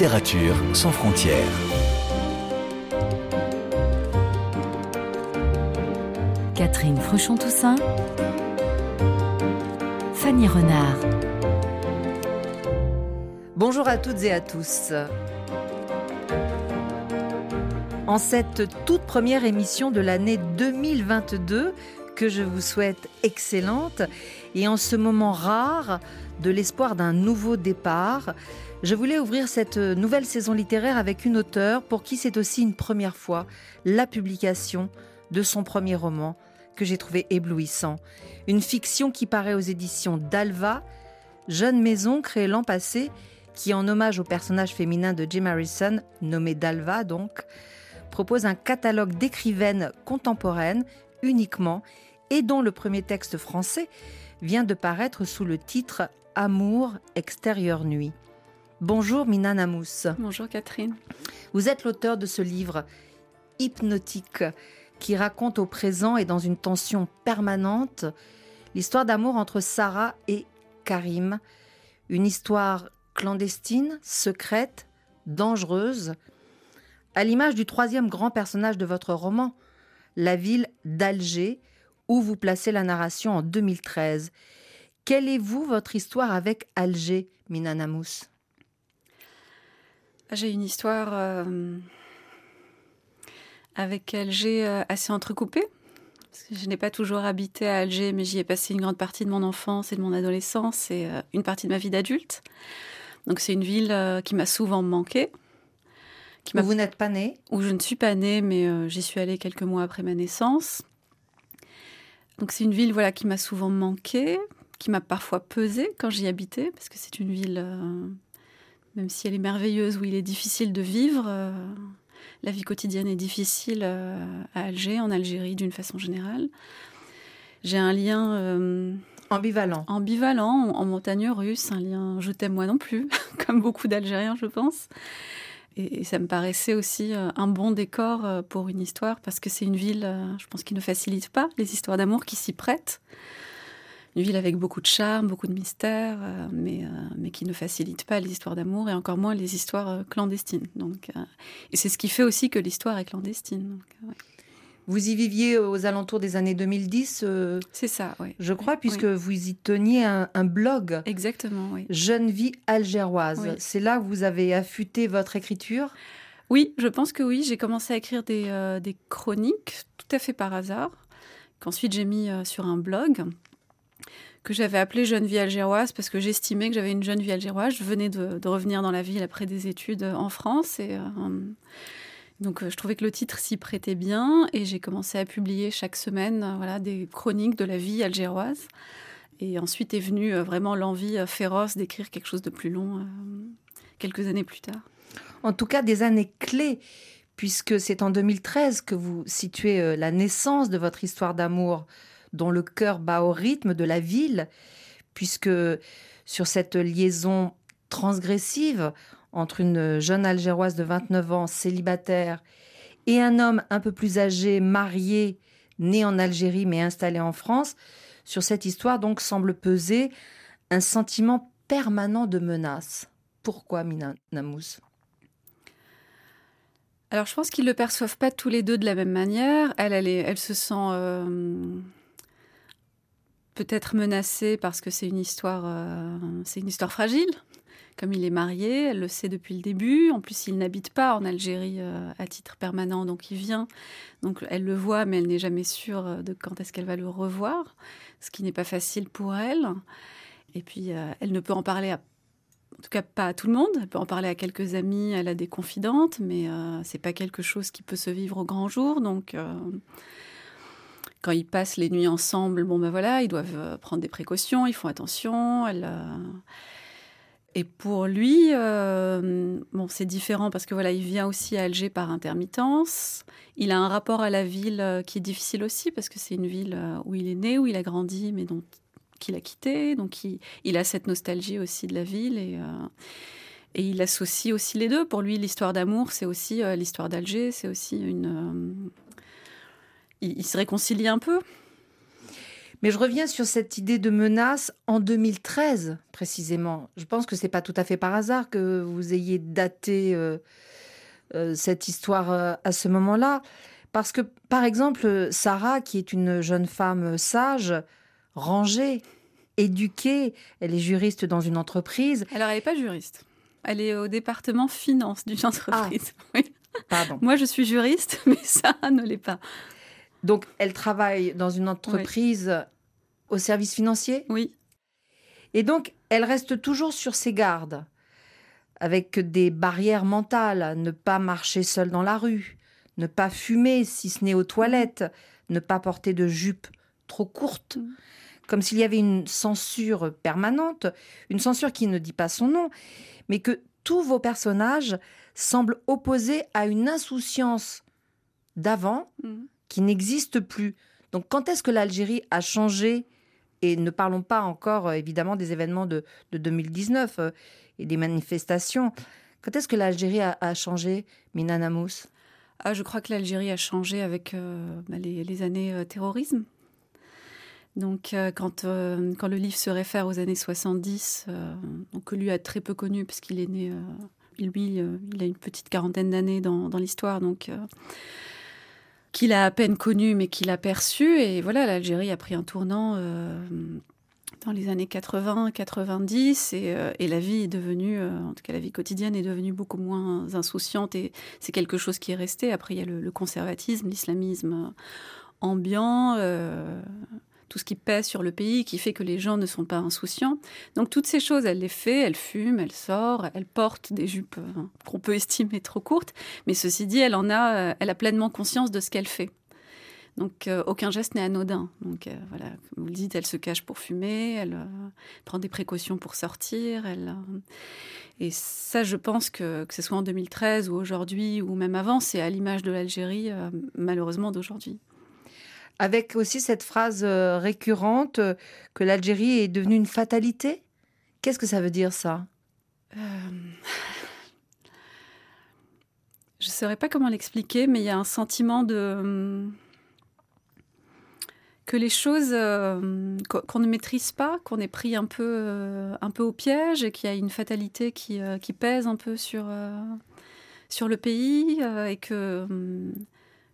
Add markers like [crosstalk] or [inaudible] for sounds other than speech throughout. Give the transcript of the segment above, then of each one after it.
Littérature sans frontières. Catherine Fruchon-Toussaint. Fanny Renard. Bonjour à toutes et à tous. En cette toute première émission de l'année 2022, que je vous souhaite excellente, et en ce moment rare de l'espoir d'un nouveau départ, je voulais ouvrir cette nouvelle saison littéraire avec une auteure pour qui c'est aussi une première fois la publication de son premier roman que j'ai trouvé éblouissant. Une fiction qui paraît aux éditions d'Alva, jeune maison créée l'an passé, qui en hommage au personnage féminin de Jim Harrison, nommé Dalva donc, propose un catalogue d'écrivaines contemporaines uniquement et dont le premier texte français vient de paraître sous le titre Amour, extérieure nuit. Bonjour Mina Namous. Bonjour Catherine. Vous êtes l'auteur de ce livre hypnotique qui raconte au présent et dans une tension permanente l'histoire d'amour entre Sarah et Karim. Une histoire clandestine, secrète, dangereuse, à l'image du troisième grand personnage de votre roman, la ville d'Alger, où vous placez la narration en 2013. Quelle est, vous, votre histoire avec Alger, Mina Namous J'ai une histoire euh, avec Alger euh, assez entrecoupée. Parce que je n'ai pas toujours habité à Alger, mais j'y ai passé une grande partie de mon enfance et de mon adolescence et euh, une partie de ma vie d'adulte. Donc c'est une ville qui m'a souvent manqué. Qui où vous n'êtes pas née? Où je ne suis pas née, mais j'y suis allée quelques mois après ma naissance. Donc c'est une ville voilà qui m'a souvent manqué, qui m'a parfois pesé quand j'y habitais, parce que c'est une ville, euh, même si elle est merveilleuse, où il est difficile de vivre. Euh, la vie quotidienne est difficile euh, à Alger, en Algérie d'une façon générale. J'ai un lien ambivalent, ambivalent en montagne russe, un lien je t'aime moi non plus, [laughs] comme beaucoup d'Algériens, je pense. Et, ça me paraissait aussi euh, un bon décor euh, pour une histoire, parce que c'est une ville, euh, je pense, qui ne facilite pas les histoires d'amour qui s'y prêtent. Une ville avec beaucoup de charme, beaucoup de mystère, mais, mais qui ne facilite pas les histoires d'amour et encore moins les histoires clandestines. Donc, et c'est ce qui fait aussi que l'histoire est clandestine. Vous y viviez aux alentours des années 2010 euh, C'est ça, oui. Je crois, puisque vous y teniez un, blog. Exactement, oui. Jeune vie algéroise. C'est là que vous avez affûté votre écriture? Oui, je pense que oui. J'ai commencé à écrire des, euh, des, chroniques tout à fait par hasard, qu'ensuite j'ai mis euh, sur un blog que j'avais appelé Jeune vie algéroise parce que j'estimais que j'avais une jeune vie algéroise. Je venais de, revenir dans la ville après des études en France et donc euh, je trouvais que le titre s'y prêtait bien et j'ai commencé à publier chaque semaine euh, voilà, des chroniques de la vie algéroise. Et ensuite est venue euh, vraiment l'envie féroce d'écrire quelque chose de plus long quelques années plus tard. En tout cas, des années clés, puisque c'est en 2013 que vous situez la naissance de votre histoire d'amour, dont le cœur bat au rythme de la ville, puisque sur cette liaison transgressive entre une jeune Algéroise de 29 ans, célibataire, et un homme un peu plus âgé, marié, né en Algérie mais installé en France, sur cette histoire donc semble peser un sentiment permanent de menace. Pourquoi, Mina Namous? Alors je pense qu'ils ne le perçoivent pas tous les deux de la même manière. Elle, elle, se sent euh, peut-être menacée parce que c'est une euh, c'est une histoire fragile comme il est marié, elle le sait depuis le début. En plus, il n'habite pas en Algérie euh, à titre permanent, donc il vient. Donc elle le voit, mais elle n'est jamais sûre euh, de quand est-ce qu'elle va le revoir, ce qui n'est pas facile pour elle. Et puis, euh, elle ne peut en parler à en tout cas pas à tout le monde. Elle peut en parler à quelques amis, elle a des confidentes, mais ce c'est pas quelque chose qui peut se vivre au grand jour. Donc quand ils passent les nuits ensemble, bon ben voilà, ils doivent prendre des précautions, ils font attention. Elle et pour lui, euh, bon, c'est différent parce que voilà, il vient aussi à Alger par intermittence. Il a un rapport à la ville euh, qui est difficile aussi parce que c'est une ville euh, où il est né, où il a grandi, mais donc qu'il a quitté. Donc il, a cette nostalgie aussi de la ville et, et il associe aussi les deux. Pour lui, l'histoire d'amour, c'est aussi l'histoire d'Alger, c'est aussi une. il se réconcilie un peu Mais je reviens sur cette idée de menace en 2013 précisément. Je pense que c'est pas tout à fait par hasard que vous ayez daté euh, euh, cette histoire euh, à ce moment-là, parce que par exemple Sarah, qui est une jeune femme sage, rangée, éduquée, elle est juriste dans une entreprise. Alors elle n'est pas juriste. Elle est au département finance d'une entreprise. Ah. [laughs] Pardon. Moi je suis juriste, [laughs] mais ça ne l'est pas. Donc, elle travaille dans une entreprise au service financier Oui. Et donc, elle reste toujours sur ses gardes, avec des barrières mentales, ne pas marcher seule dans la rue, ne pas fumer si ce n'est aux toilettes, ne pas porter de jupe trop courte, Mm. comme s'il y avait une censure permanente, une censure qui ne dit pas son nom, mais que tous vos personnages semblent opposés à une insouciance d'avant Mhm. Qui n'existe plus. Donc quand est-ce que l'Algérie a changé? Et ne parlons pas encore euh, évidemment des événements de, de 2019 euh, et des manifestations. Quand est-ce que l'Algérie a, changé, Mina Namous Ah, je crois que l'Algérie a changé avec euh, bah, les, années terrorisme. Donc, quand, quand le livre se réfère aux années 70, euh, donc que lui a très peu connu, puisqu'il est né, lui, il a une petite quarantaine d'années dans, dans l'histoire, donc qu'il a à peine connu, mais qu'il a perçu. Et voilà, l'Algérie a pris un tournant euh, dans les années 80, 90, et, euh, et la vie est devenue, euh, en tout cas la vie quotidienne est devenue beaucoup moins insouciante, et c'est quelque chose qui est resté. Après, il y a le conservatisme, l'islamisme ambiant. Tout ce qui pèse sur le pays, qui fait que les gens ne sont pas insouciants. Donc toutes ces choses, elle les fait, elle fume, elle sort, elle porte des jupes euh, qu'on peut estimer trop courtes, mais ceci dit, elle en a, euh, elle a pleinement conscience de ce qu'elle fait. Donc euh, aucun geste n'est anodin. Donc euh, voilà, comme vous le dites, elle se cache pour fumer, elle prend des précautions pour sortir. Elle, et ça, je pense que que ce soit en 2013 ou aujourd'hui ou même avant, c'est à l'image de l'Algérie, malheureusement d'aujourd'hui. Avec aussi cette phrase euh, récurrente euh, que l'Algérie est devenue une fatalité? Qu'est-ce que ça veut dire ça? Euh, Je ne saurais pas comment l'expliquer, mais il y a un sentiment de hum, que les choses qu'on ne maîtrise pas, qu'on est pris un peu, un peu au piège et qu'il y a une fatalité qui, qui pèse un peu sur, sur le pays et que, hum,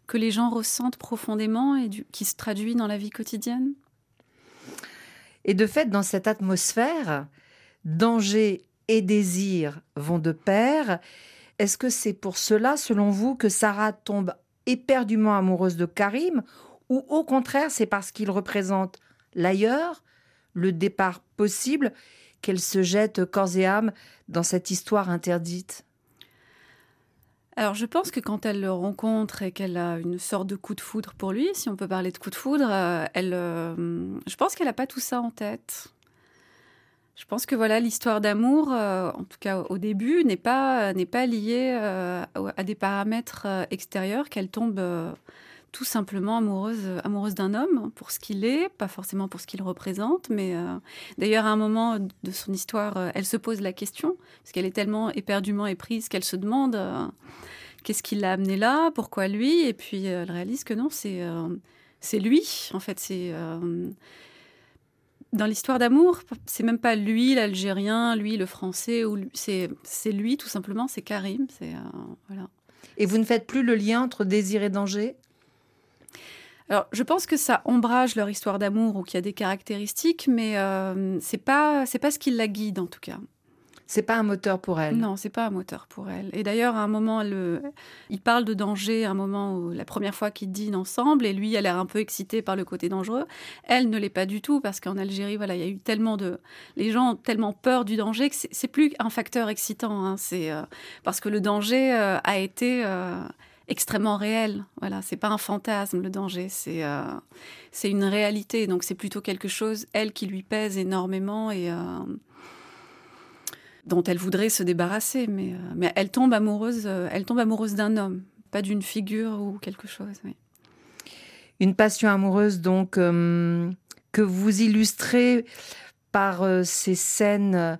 que les gens ressentent profondément et qui se traduit dans la vie quotidienne? Et de fait, dans cette atmosphère, danger et désir vont de pair. Est-ce que c'est pour cela, selon vous, que Sarah tombe éperdument amoureuse de Karim Ou au contraire, c'est parce qu'il représente l'ailleurs, le départ possible, qu'elle se jette corps et âme dans cette histoire interdite? Alors, je pense que quand elle le rencontre et qu'elle a une sorte de coup de foudre pour lui, si on peut parler de coup de foudre, euh, elle, euh, je pense qu'elle n'a pas tout ça en tête. Je pense que voilà, l'histoire d'amour, euh, en tout cas au début, n'est pas n'est pas liée à des paramètres extérieurs. Qu'elle tombe tout simplement amoureuse amoureuse d'un homme pour ce qu'il est, pas forcément pour ce qu'il représente. Mais euh, d'ailleurs, à un moment de son histoire, euh, elle se pose la question parce qu'elle est tellement éperdument éprise qu'elle se demande. euh, Qu'est-ce qui l'a amené là Pourquoi lui Et puis elle réalise que non, c'est c'est lui. En fait, c'est dans l'histoire d'amour, c'est même pas lui l'Algérien, lui le Français, ou c'est lui tout simplement. C'est Karim. C'est voilà. Et vous ne faites plus le lien entre désir et danger? Alors, je pense que ça ombrage leur histoire d'amour ou qu'il y a des caractéristiques, mais euh, c'est pas c'est pas ce qui la guide en tout cas. C'est pas un moteur pour elle. Non, c'est pas un moteur pour elle. Et d'ailleurs, à un moment, le... il parle de danger, à un moment où la première fois qu'ils dînent ensemble, et lui a l'air un peu excité par le côté dangereux. Elle ne l'est pas du tout, parce qu'en Algérie, voilà, il y a eu tellement de. Les gens ont tellement peur du danger que c'est c'est plus un facteur excitant. hein. C'est euh, parce que le danger euh, a été. Extrêmement réel. Voilà, c'est pas un fantasme le danger, c'est euh, c'est une réalité. Donc c'est plutôt quelque chose elle qui lui pèse énormément et euh, dont elle voudrait se débarrasser, mais, euh, mais elle tombe amoureuse, elle tombe amoureuse d'un homme, pas d'une figure ou quelque chose. Une passion amoureuse, donc, que vous illustrez par ces scènes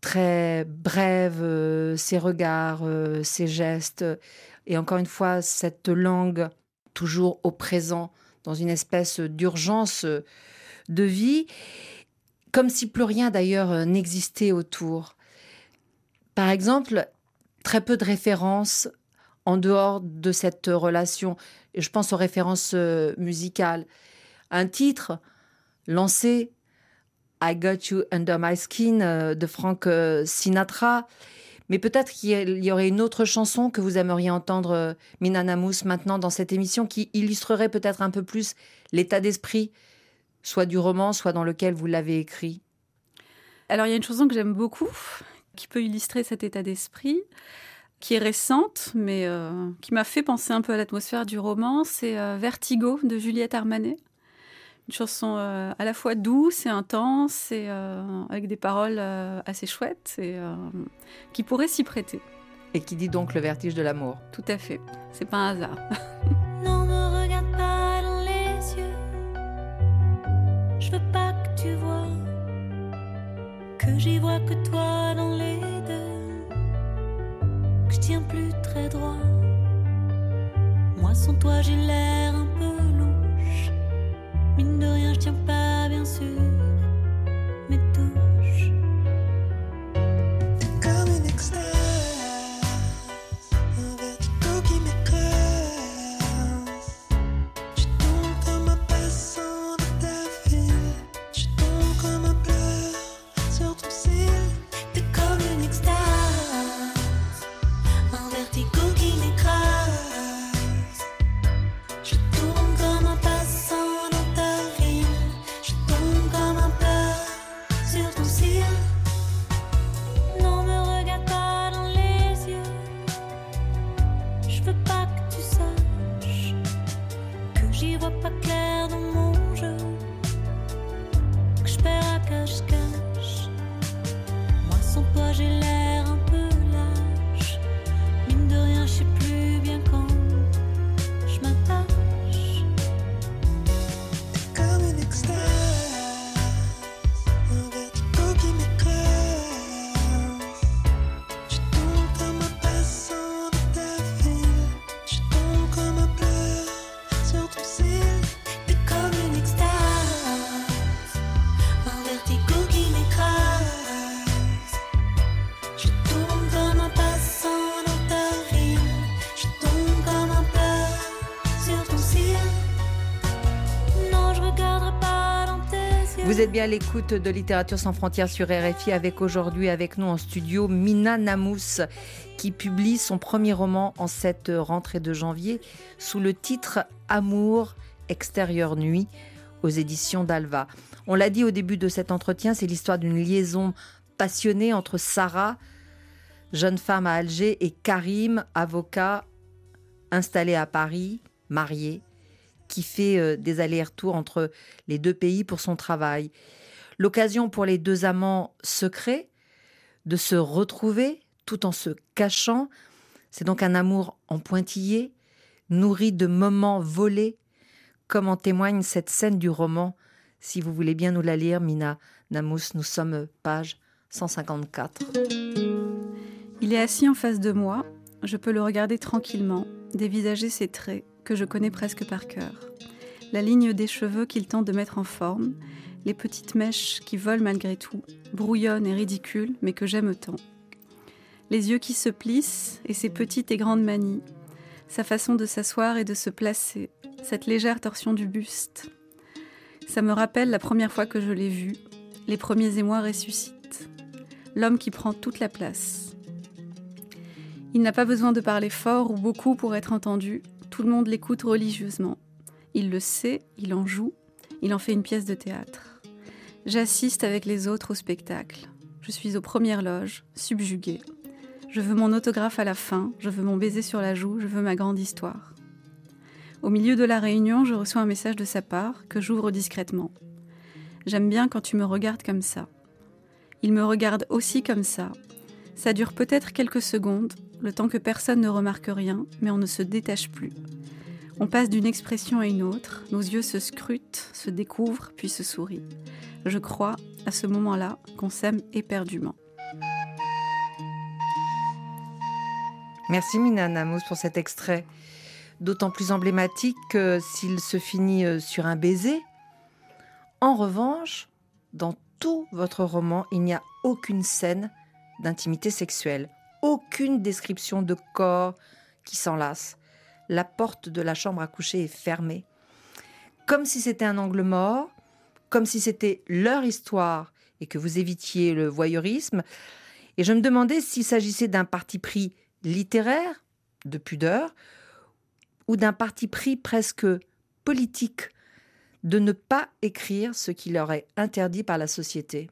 très brèves, ces regards, ces gestes, et encore une fois, cette langue toujours au présent, dans une espèce d'urgence euh, de vie, comme si plus rien d'ailleurs euh, n'existait autour. Par exemple, très peu de références en dehors de cette relation. Je pense aux références euh, musicales. Un titre lancé, I Got You Under My Skin euh, de Frank Sinatra. Mais peut-être qu'il y aurait une autre chanson que vous aimeriez entendre, Mina Namus, maintenant dans cette émission, qui illustrerait peut-être un peu plus l'état d'esprit, soit du roman, soit dans lequel vous l'avez écrit. Alors il y a une chanson que j'aime beaucoup, qui peut illustrer cet état d'esprit, qui est récente, mais euh, qui m'a fait penser un peu à l'atmosphère du roman. C'est euh, Vertigo de Juliette Armanet. Une chanson euh, à la fois douce et intense, et avec des paroles assez chouettes, et qui pourrait s'y prêter. Et qui dit donc le vertige de l'amour. Tout à fait. C'est pas un hasard. [laughs] Vous êtes bien à l'écoute de Littérature sans frontières sur RFI avec aujourd'hui avec nous en studio Mina Namous qui publie son premier roman en cette rentrée de janvier sous le titre Amour, extérieure nuit aux éditions d'Alva. On l'a dit au début de cet entretien, c'est l'histoire d'une liaison passionnée entre Sarah, jeune femme à Alger, et Karim, avocat installé à Paris, marié qui fait euh, des allers-retours entre les deux pays pour son travail. L'occasion pour les deux amants secrets de se retrouver tout en se cachant. C'est donc un amour en pointillé, nourri de moments volés, comme en témoigne cette scène du roman. Si vous voulez bien nous la lire, Mina Namous, nous sommes page 154. Il est assis en face de moi, je peux le regarder tranquillement, dévisager ses traits, que je connais presque par cœur. La ligne des cheveux qu'il tente de mettre en forme, les petites mèches qui volent malgré tout, brouillonnes et ridicules, mais que j'aime tant. Les yeux qui se plissent et ses petites et grandes manies, sa façon de s'asseoir et de se placer, cette légère torsion du buste. Ça me rappelle la première fois que je l'ai vu, les premiers émois ressuscitent. L'homme qui prend toute la place. Il n'a pas besoin de parler fort ou beaucoup pour être entendu, tout le monde l'écoute religieusement. Il le sait, il en joue, il en fait une pièce de théâtre. J'assiste avec les autres au spectacle. Je suis aux premières loges, subjuguée. Je veux mon autographe à la fin, je veux mon baiser sur la joue, je veux ma grande histoire. Au milieu de la réunion, je reçois un message de sa part que j'ouvre discrètement. J'aime bien quand tu me regardes comme ça. Il me regarde aussi comme ça. Ça dure peut-être quelques secondes, le temps que personne ne remarque rien, mais on ne se détache plus. On passe d'une expression à une autre, nos yeux se scrutent, se découvrent, puis se sourient. Je crois, à ce moment-là, qu'on s'aime éperdument. Merci Mina Namos pour cet extrait, d'autant plus emblématique que s'il se finit euh, sur un baiser. En revanche, dans tout votre roman, il n'y a aucune scène d'intimité sexuelle, aucune description de corps qui s'enlace. La porte de la chambre à coucher est fermée, comme si c'était un angle mort, comme si c'était leur histoire et que vous évitiez le voyeurisme. Et je me demandais s'il s'agissait d'un parti pris littéraire, de pudeur, ou d'un parti pris presque politique, de ne pas écrire ce qui leur est interdit par la société.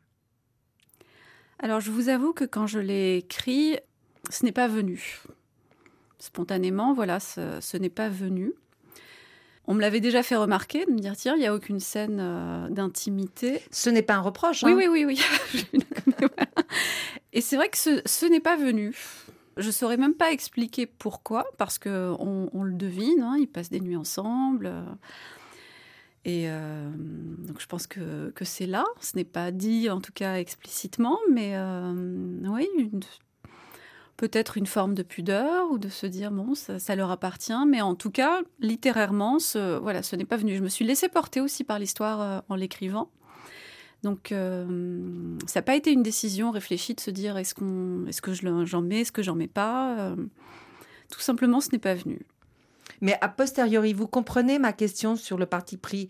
Alors je vous avoue que quand je l'ai écrit, ce n'est pas venu. Spontanément, voilà, ce, n'est pas venu. On me l'avait déjà fait remarquer, de me dire, tiens, il n'y a aucune scène euh, d'intimité. Ce n'est pas un reproche. Oui, hein. oui, oui, oui. [laughs] Et c'est vrai que ce, n'est pas venu. Je ne saurais même pas expliquer pourquoi, parce qu'on on le devine, hein, ils passent des nuits ensemble. Euh, et euh, donc je pense que, que c'est là. Ce n'est pas dit en tout cas explicitement, mais oui, peut-être une forme de pudeur ou de se dire bon, ça, leur appartient. Mais en tout cas, littérairement, ce, voilà, ce n'est pas venu. Je me suis laissée porter aussi par l'histoire euh, en l'écrivant. Donc ça n'a pas été une décision réfléchie de se dire est-ce qu'on, est-ce que j'en mets, est-ce que j'en mets pas. tout simplement, ce n'est pas venu. Mais a posteriori, vous comprenez ma question sur le parti pris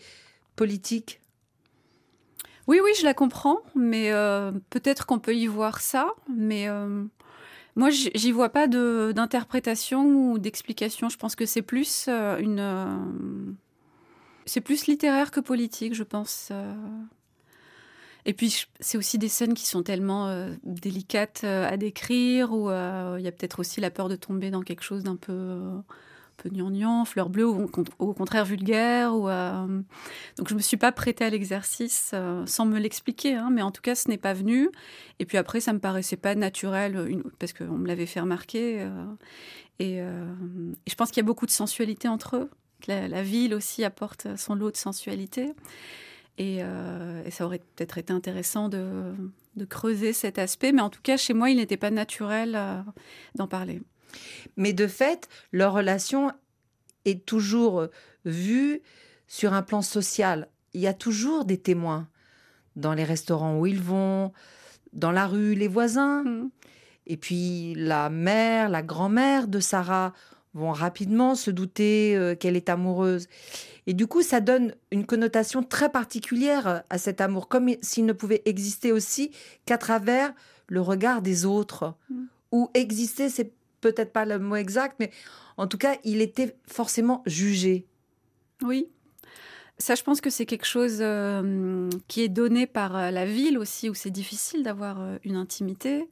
politique? Oui, oui, je la comprends, mais euh, peut-être qu'on peut y voir ça, mais euh, moi, j'y vois pas d'interprétation ou d'explication. Je pense que c'est plus euh, une. c'est plus littéraire que politique, je pense. Et puis, c'est aussi des scènes qui sont tellement délicates à décrire, ou il y a peut-être aussi la peur de tomber dans quelque chose d'un peu peu gnangnan, ou au contraire vulgaire. Ou, euh, Donc je me suis pas prêtée à l'exercice euh, sans me l'expliquer, hein, mais en tout cas ce n'est pas venu. Et puis après ça me paraissait pas naturel, parce qu'on me l'avait fait remarquer. Euh, et, je pense qu'il y a beaucoup de sensualité entre eux. La, ville aussi apporte son lot de sensualité. Et, ça aurait peut-être été intéressant de, creuser cet aspect, mais en tout cas chez moi il n'était pas naturel d'en parler. Mais de fait, leur relation est toujours euh, vue sur un plan social. Il y a toujours des témoins dans les restaurants où ils vont, dans la rue, les voisins. Mm. Et puis la mère, la grand-mère de Sarah vont rapidement se douter euh, qu'elle est amoureuse. Et du coup, ça donne une connotation très particulière à cet amour, comme s'il ne pouvait exister aussi qu'à travers le regard des autres. Mm. Ou exister, c'est peut-être pas le mot exact, mais en tout cas, il était forcément jugé. Oui. Ça, je pense que c'est quelque chose euh, qui est donné par euh, la ville aussi, où c'est difficile d'avoir euh, une intimité.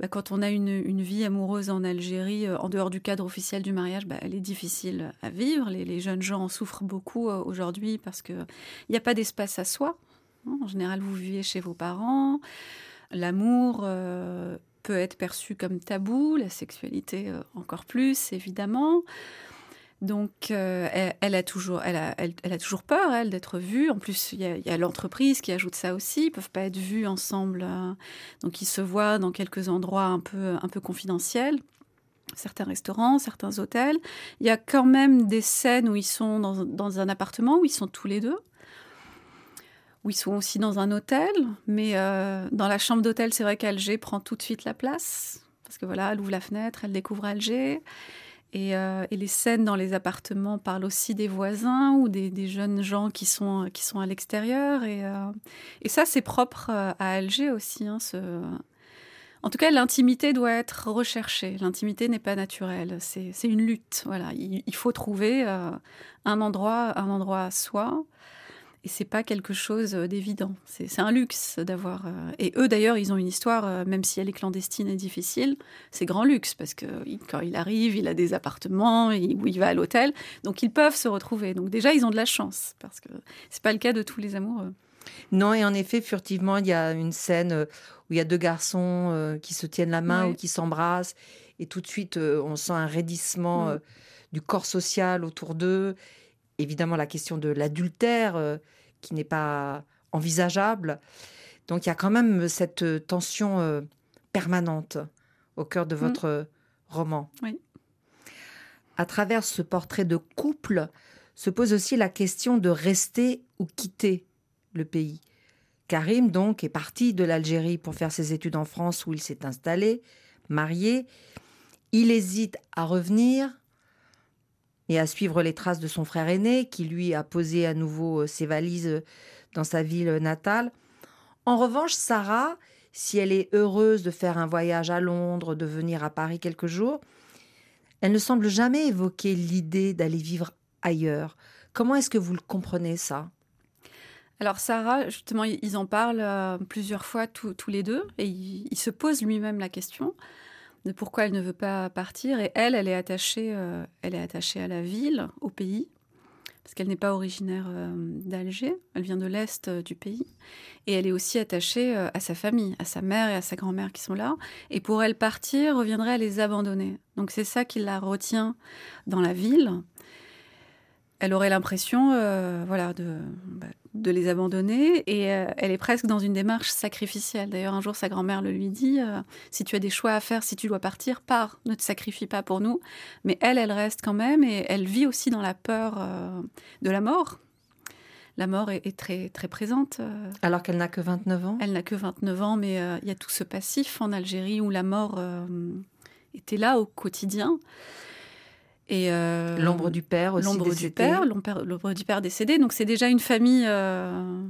Bah, quand on a une, vie amoureuse en Algérie, en dehors du cadre officiel du mariage, bah, elle est difficile à vivre. Les, jeunes gens en souffrent beaucoup aujourd'hui parce qu'il n'y a pas d'espace à soi. En général, vous vivez chez vos parents. L'amour peut être perçue comme tabou, la sexualité euh, encore plus, évidemment. Donc, euh, elle, a toujours, elle, a, elle, a toujours peur, elle, d'être vue. En plus, il y a, l'entreprise qui ajoute ça aussi. Ils peuvent pas être vus ensemble. Euh, donc, ils se voient dans quelques endroits un peu, un peu confidentiels. Certains restaurants, certains hôtels. Il y a quand même des scènes où ils sont dans, dans un appartement, où ils sont tous les deux où ils sont aussi dans un hôtel. Mais euh, dans la chambre d'hôtel, c'est vrai qu'Alger prend tout de suite la place. Parce que voilà, elle ouvre la fenêtre, elle découvre Alger. Et, euh, les scènes dans les appartements parlent aussi des voisins ou des, jeunes gens qui sont, qui sont à l'extérieur. Et, euh, et, ça, c'est propre à Alger aussi. Hein. En tout cas, l'intimité doit être recherchée. L'intimité n'est pas naturelle. C'est une lutte. Voilà, il, il faut trouver un endroit, un endroit à soi. Et c'est pas quelque chose euh, d'évident. C'est un luxe d'avoir. Euh, et eux d'ailleurs, ils ont une histoire, euh, même si elle est clandestine et difficile, c'est grand luxe parce que quand il arrive, il a des appartements, où il va à l'hôtel, donc ils peuvent se retrouver. Donc déjà, ils ont de la chance parce que c'est pas le cas de tous les amoureux. Non, et en effet, furtivement, il y a une scène où il y a deux garçons qui se tiennent la main ou qui s'embrassent, et tout de suite, on sent un raidissement du corps social autour d'eux évidemment la question de l'adultère euh, qui n'est pas envisageable. Donc il y a quand même cette tension euh, permanente au cœur de mm. votre roman. Oui. À travers ce portrait de couple se pose aussi la question de rester ou quitter le pays. Karim, donc, est parti de l'Algérie pour faire ses études en France où il s'est installé, marié. Il hésite à revenir et à suivre les traces de son frère aîné, qui lui a posé à nouveau euh, ses valises euh, dans sa ville natale. En revanche, Sarah, si elle est heureuse de faire un voyage à Londres, de venir à Paris quelques jours, elle ne semble jamais évoquer l'idée d'aller vivre ailleurs. Comment est-ce que vous le comprenez ça? Alors Sarah, justement, ils en parlent euh, plusieurs fois tous les deux et il, se pose lui-même la question de pourquoi elle ne veut pas partir. Et elle, elle est attachée, euh, elle est attachée à la ville, au pays, parce qu'elle n'est pas originaire euh, d'Alger. Elle vient de l'est du pays et elle est aussi attachée à sa famille, à sa mère et à sa grand-mère qui sont là. Et pour elle partir reviendrait à les abandonner. Donc c'est ça qui la retient dans la ville elle aurait l'impression euh, voilà, de, bah, de, les abandonner et euh, elle est presque dans une démarche sacrificielle. D'ailleurs, un jour, sa grand-mère le lui dit euh, si tu as des choix à faire, si tu dois partir, pars, ne te sacrifie pas pour nous. Mais elle, elle reste quand même et elle vit aussi dans la peur de la mort. La mort est, très, très présente. Alors qu'elle n'a que 29 ans? Elle n'a que 29 ans, mais il y a tout ce passif en Algérie où la mort était là au quotidien. Et euh, l'ombre du père aussi l'ombre du père, l'ombre du père décédé. Donc c'est déjà une famille euh,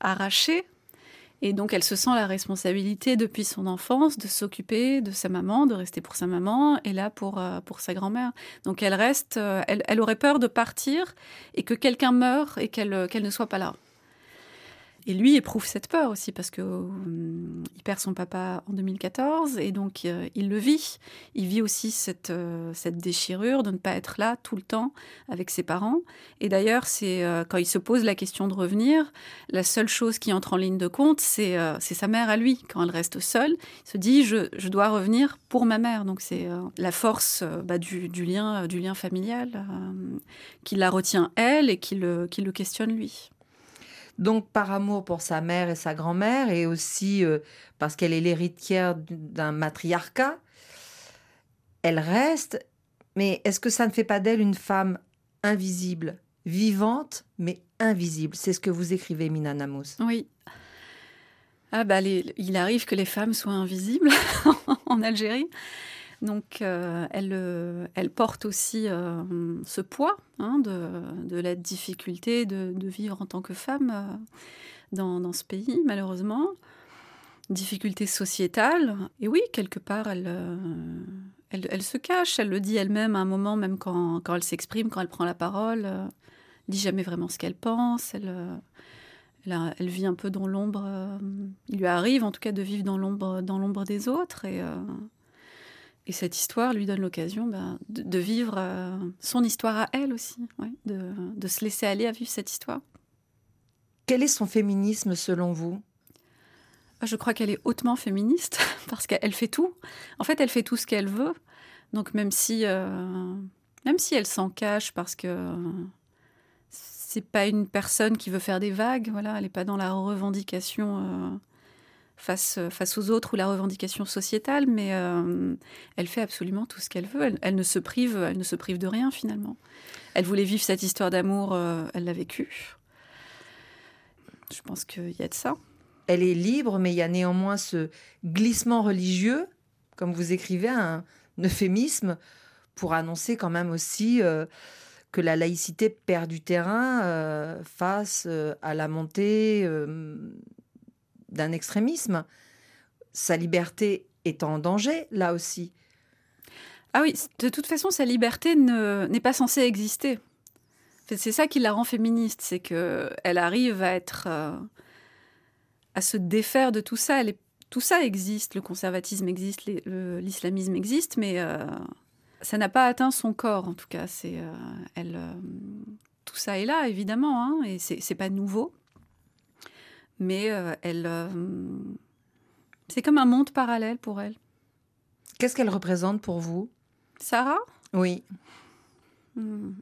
arrachée. Et donc elle se sent la responsabilité depuis son enfance de s'occuper de sa maman, de rester pour sa maman et là pour, euh, pour sa grand-mère. Donc elle reste, elle, elle, aurait peur de partir et que quelqu'un meure et qu'elle qu'elle ne soit pas là. Et lui éprouve cette peur aussi parce que euh, il perd son papa en 2014 et donc euh, il le vit. Il vit aussi cette, euh, cette déchirure de ne pas être là tout le temps avec ses parents. Et d'ailleurs, c'est quand il se pose la question de revenir, la seule chose qui entre en ligne de compte, c'est sa mère à lui. Quand elle reste seule, il se dit je, je dois revenir pour ma mère. Donc c'est la force bah, du, du, lien, du lien familial qui la retient elle et qui le, qui le questionne lui. Donc par amour pour sa mère et sa grand-mère, et aussi euh, parce qu'elle est l'héritière d'un matriarcat, elle reste. Mais est-ce que ça ne fait pas d'elle une femme invisible, vivante, mais invisible? C'est ce que vous écrivez, Mina Namos. Oui. Ah bah, il arrive que les femmes soient invisibles [laughs] en Algérie. Donc, euh, elle, euh, elle, porte aussi euh, ce poids hein, de, la difficulté de, vivre en tant que femme dans, ce pays, malheureusement. Difficulté sociétale. Et oui, quelque part, elle, se cache. Elle le dit elle-même à un moment, même quand, elle s'exprime, quand elle prend la parole. Elle dit jamais vraiment ce qu'elle pense. Elle, elle, vit un peu dans l'ombre. il lui arrive, en tout cas, de vivre dans l'ombre, dans l'ombre des autres. Et et cette histoire lui donne l'occasion ben, de, vivre euh, son histoire à elle aussi, de, se laisser aller à vivre cette histoire. Quel est son féminisme selon vous? Ah, Je crois qu'elle est hautement féministe [laughs] parce qu'elle fait tout. En fait, elle fait tout ce qu'elle veut. Donc même si, euh, même si elle s'en cache parce que c'est pas une personne qui veut faire des vagues, voilà, elle n'est pas dans la revendication. Euh, face, face aux autres ou la revendication sociétale, mais euh, elle fait absolument tout ce qu'elle veut. Elle, ne se prive, elle ne se prive de rien finalement. Elle voulait vivre cette histoire d'amour, euh, elle l'a vécue. Je pense qu'il y a de ça. Elle est libre, mais il y a néanmoins ce glissement religieux, comme vous écrivez, un euphémisme pour annoncer quand même aussi que la laïcité perd du terrain face à la montée d'un extrémisme. Sa liberté est en danger, là aussi. Ah oui, de toute façon, sa liberté n'est pas censée exister. C'est ça qui la rend féministe, c'est que elle arrive à être, euh, à se défaire de tout ça. tout ça existe, le conservatisme existe, l'islamisme existe, mais euh, ça n'a pas atteint son corps, en tout cas. Euh, tout ça est là, évidemment, hein, et c'est pas nouveau mais euh, elle, euh, c'est comme un monde parallèle pour elle. Qu'est-ce qu'elle représente pour vous? Sarah? Oui. Hmm.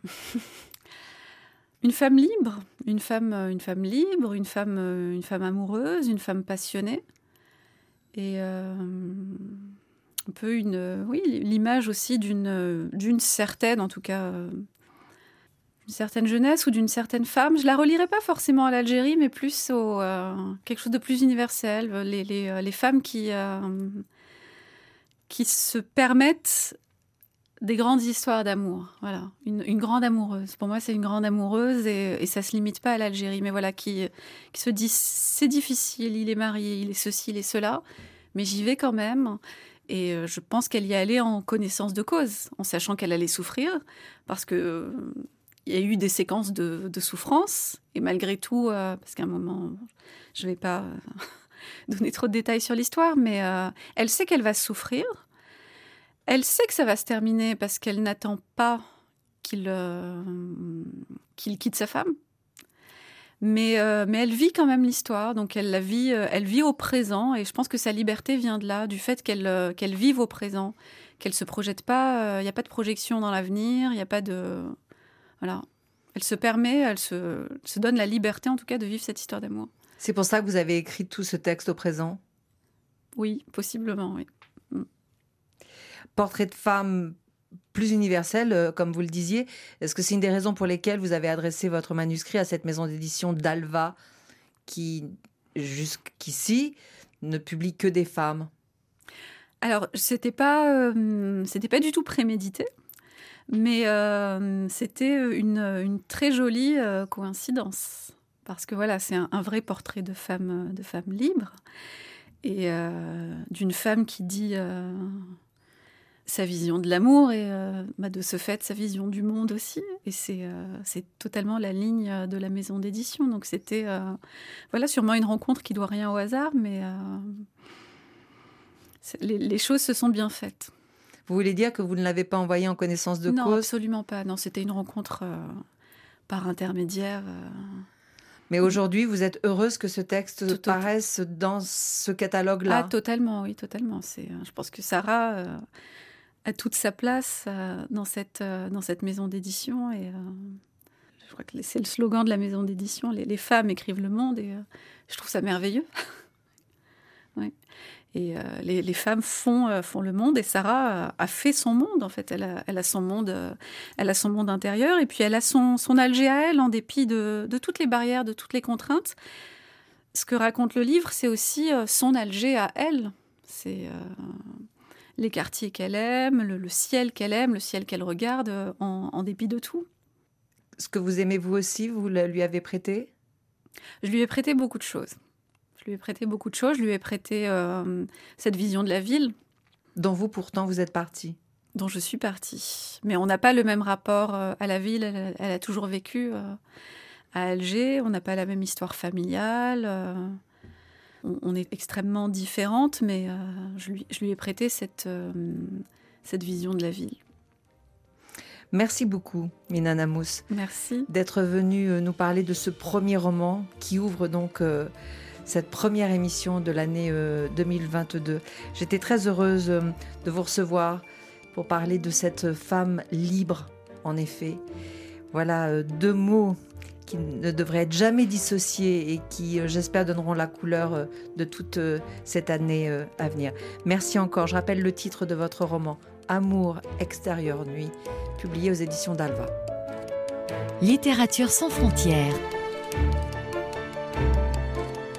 [laughs] une femme libre, une femme, euh, une femme libre, une femme, une femme amoureuse, une femme passionnée, et un peu une, oui, l'image aussi d'une, d'une certaine, en tout cas, certaine jeunesse ou d'une certaine femme. Je la relierai pas forcément à l'Algérie, mais plus au euh, quelque chose de plus universel. Les, les, euh, femmes qui euh, qui se permettent des grandes histoires d'amour. Voilà, une, une, grande amoureuse. Pour moi, c'est une grande amoureuse et, et ça se limite pas à l'Algérie. Mais voilà, qui qui se dit c'est difficile, il est marié, il est ceci, il est cela, mais j'y vais quand même. Et je pense qu'elle y allait en connaissance de cause, en sachant qu'elle allait souffrir, parce que il y a eu des séquences de, souffrance, et malgré tout, euh, parce qu'à un moment, je ne vais pas [laughs] donner trop de détails sur l'histoire, mais euh, elle sait qu'elle va souffrir, elle sait que ça va se terminer parce qu'elle n'attend pas qu'il euh, quitte sa femme. Mais, euh, mais elle vit quand même l'histoire, donc elle la vit, elle vit au présent, et je pense que sa liberté vient de là, du fait qu'elle qu'elle vive au présent, qu'elle se projette pas, il n'y a pas de projection dans l'avenir, il n'y a pas de voilà. Elle se permet, elle se, se, donne la liberté en tout cas de vivre cette histoire d'amour. C'est pour ça que vous avez écrit tout ce texte au présent? Oui, possiblement, oui. Mm. Portrait de femme plus universel, euh, comme vous le disiez. Est-ce que c'est une des raisons pour lesquelles vous avez adressé votre manuscrit à cette maison d'édition d'Alva qui, jusqu'ici, ne publie que des femmes? Alors, c'était pas, euh, c'était pas du tout prémédité. Mais euh, c'était une, une, très jolie euh, coïncidence. Parce que voilà, c'est un, vrai portrait de femme, de femme libre. Et euh, d'une femme qui dit euh, sa vision de l'amour et bah de ce fait sa vision du monde aussi. Et c'est totalement la ligne de la maison d'édition. Donc c'était voilà, sûrement une rencontre qui doit rien au hasard, mais les choses se sont bien faites. Vous voulez dire que vous ne l'avez pas envoyé en connaissance de non, cause? Non, absolument pas. Non, c'était une rencontre euh, par intermédiaire. Euh... Mais aujourd'hui, vous êtes heureuse que ce texte Tout paraisse dans ce catalogue-là? Ah, totalement, oui, totalement. C'est, je pense que Sarah euh, a toute sa place euh, dans, cette, dans cette maison d'édition. Et je crois que c'est le slogan de la maison d'édition les, les, femmes écrivent le monde. Et je trouve ça merveilleux. [laughs] oui. Et euh, les, les, femmes font, euh, font le monde et Sarah a fait son monde en fait. Elle a, elle a son monde, euh, elle a son monde intérieur et puis elle a son, son Alger à elle en dépit de, de, toutes les barrières, de toutes les contraintes. Ce que raconte le livre, c'est aussi son Alger à elle. C'est les quartiers qu'elle aime, le, le ciel qu'elle aime, le ciel qu'elle regarde en, en, dépit de tout. Ce que vous aimez vous aussi, vous lui avez prêté? Je lui ai prêté beaucoup de choses. Je lui ai prêté beaucoup de choses. Je lui ai prêté euh, cette vision de la ville. Dont vous, pourtant, vous êtes partie. Dont je suis partie. Mais on n'a pas le même rapport euh, à la ville. Elle, elle a toujours vécu euh, à Alger. On n'a pas la même histoire familiale. Euh, on, on, est extrêmement différentes, mais je lui, je, lui, ai prêté cette, cette vision de la ville. Merci beaucoup, Mina Namous. Merci. D'être venue nous parler de ce premier roman qui ouvre donc euh, cette première émission de l'année euh, 2022. J'étais très heureuse euh, de vous recevoir pour parler de cette femme libre, en effet. Voilà euh, deux mots qui ne devraient être jamais dissociés et qui, euh, j'espère, donneront la couleur euh, de toute cette année à venir. Merci encore. Je rappelle le titre de votre roman, Amour extérieur nuit, publié aux éditions d'Alva. Littérature sans frontières.